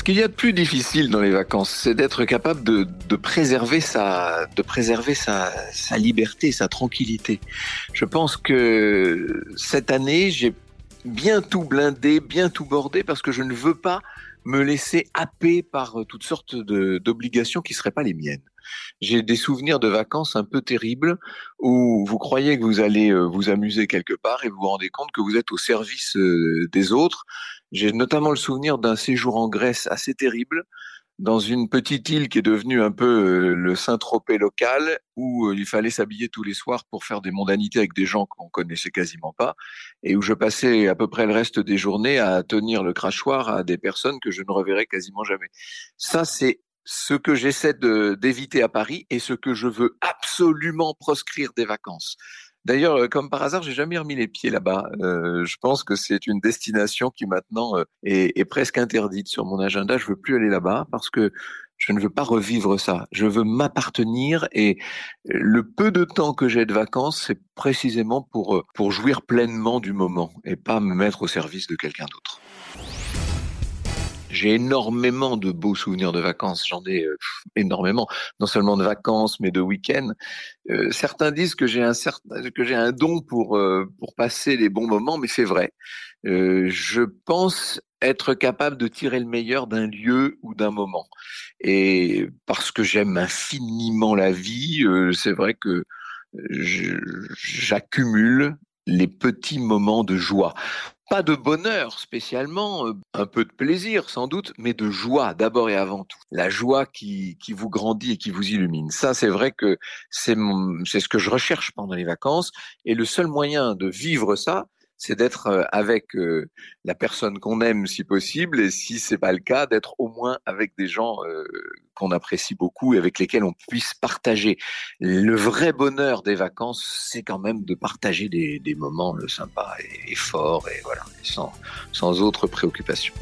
Ce qu'il y a de plus difficile dans les vacances, c'est d'être capable de, de, préserver sa, de préserver sa, sa liberté, sa tranquillité. Je pense que cette année, j'ai bien tout blindé, bien tout bordé parce que je ne veux pas me laisser happer par toutes sortes d'obligations qui seraient pas les miennes. J'ai des souvenirs de vacances un peu terribles où vous croyez que vous allez euh, vous amuser quelque part et vous vous rendez compte que vous êtes au service euh, des autres. J'ai notamment le souvenir d'un séjour en Grèce assez terrible dans une petite île qui est devenue un peu euh, le Saint-Tropez local, où il fallait s'habiller tous les soirs pour faire des mondanités avec des gens qu'on connaissait quasiment pas, et où je passais à peu près le reste des journées à tenir le crachoir à des personnes que je ne reverrai quasiment jamais. Ça, c'est ce que j'essaie d'éviter à Paris et ce que je veux absolument proscrire des vacances. D'ailleurs, euh, comme par hasard, j'ai jamais remis les pieds là-bas. Euh, je pense que c'est une destination qui maintenant euh, est, est, presque interdite sur mon agenda. Je veux plus aller là-bas parce que je ne veux pas revivre ça. Je veux m'appartenir et le peu de temps que j'ai de vacances, c'est précisément pour pour jouir pleinement du moment et pas me mettre au service de quelqu'un d'autre. J'ai énormément de beaux souvenirs de vacances. J'en ai euh, énormément, non seulement de vacances, mais de week-ends. Euh, certains disent que j'ai un certain, que j'ai un don pour euh, pour passer les bons moments, mais c'est vrai. je pense être capable de tirer le meilleur d'un lieu ou d'un moment. Et parce que j'aime infiniment la vie, c'est vrai que j'accumule les petits moments de joie. Pas de bonheur spécialement, euh, un peu de plaisir sans doute, mais de joie d'abord et avant tout. La joie qui, qui vous grandit et qui vous illumine. Ça, c'est vrai que c'est ce que je recherche pendant les vacances. Et le seul moyen de vivre ça, c'est d'être euh, avec euh, la personne qu'on aime si possible, et si c'est pas le cas, d'être au moins avec des gens euh, qu'on apprécie beaucoup et avec lesquels on puisse partager. Le vrai bonheur des vacances, c'est quand même de partager des, moments sympas et, et, forts et voilà, sans, sans autre préoccupation.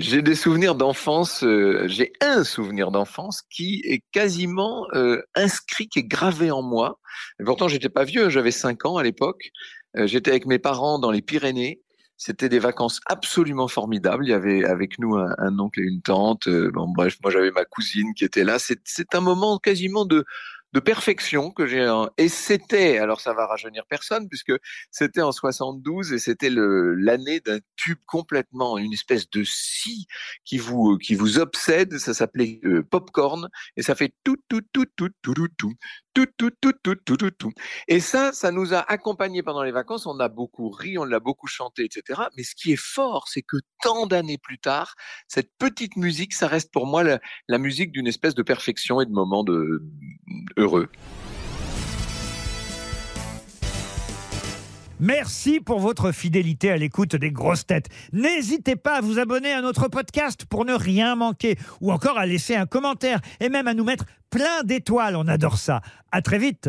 J'ai des souvenirs d'enfance, euh, j'ai un souvenir d'enfance qui est quasiment euh, inscrit, qui est gravé en moi. Et pourtant, j'étais pas vieux, j'avais 5 ans à l'époque. Euh, j'étais avec mes parents dans les Pyrénées. C'était des vacances absolument formidables. Il y avait avec nous un, un oncle et une tante. bon, bref, moi j'avais ma cousine qui était là. C'est un moment quasiment de de perfection que j'ai et c'était alors ça va rajeunir personne puisque c'était en 72 et c'était l'année d'un tube complètement une espèce de scie qui vous qui vous obsède. Ça s'appelait euh, Popcorn et ça fait tout tout tout tout tout tout tout tout, tout, tout, tout, tout, tout, tout. Et ça, ça nous a accompagnés pendant les vacances. On a beaucoup ri, on l'a beaucoup chanté, etc. Mais ce qui est fort, c'est que tant d'années plus tard, cette petite musique, ça reste pour moi la, musique d'une espèce de perfection et de moments de, heureux. Merci pour votre fidélité à l'écoute des grosses têtes. N'hésitez pas à vous abonner à notre podcast pour ne rien manquer ou encore à laisser un commentaire et même à nous mettre plein d'étoiles. On adore ça. À très vite.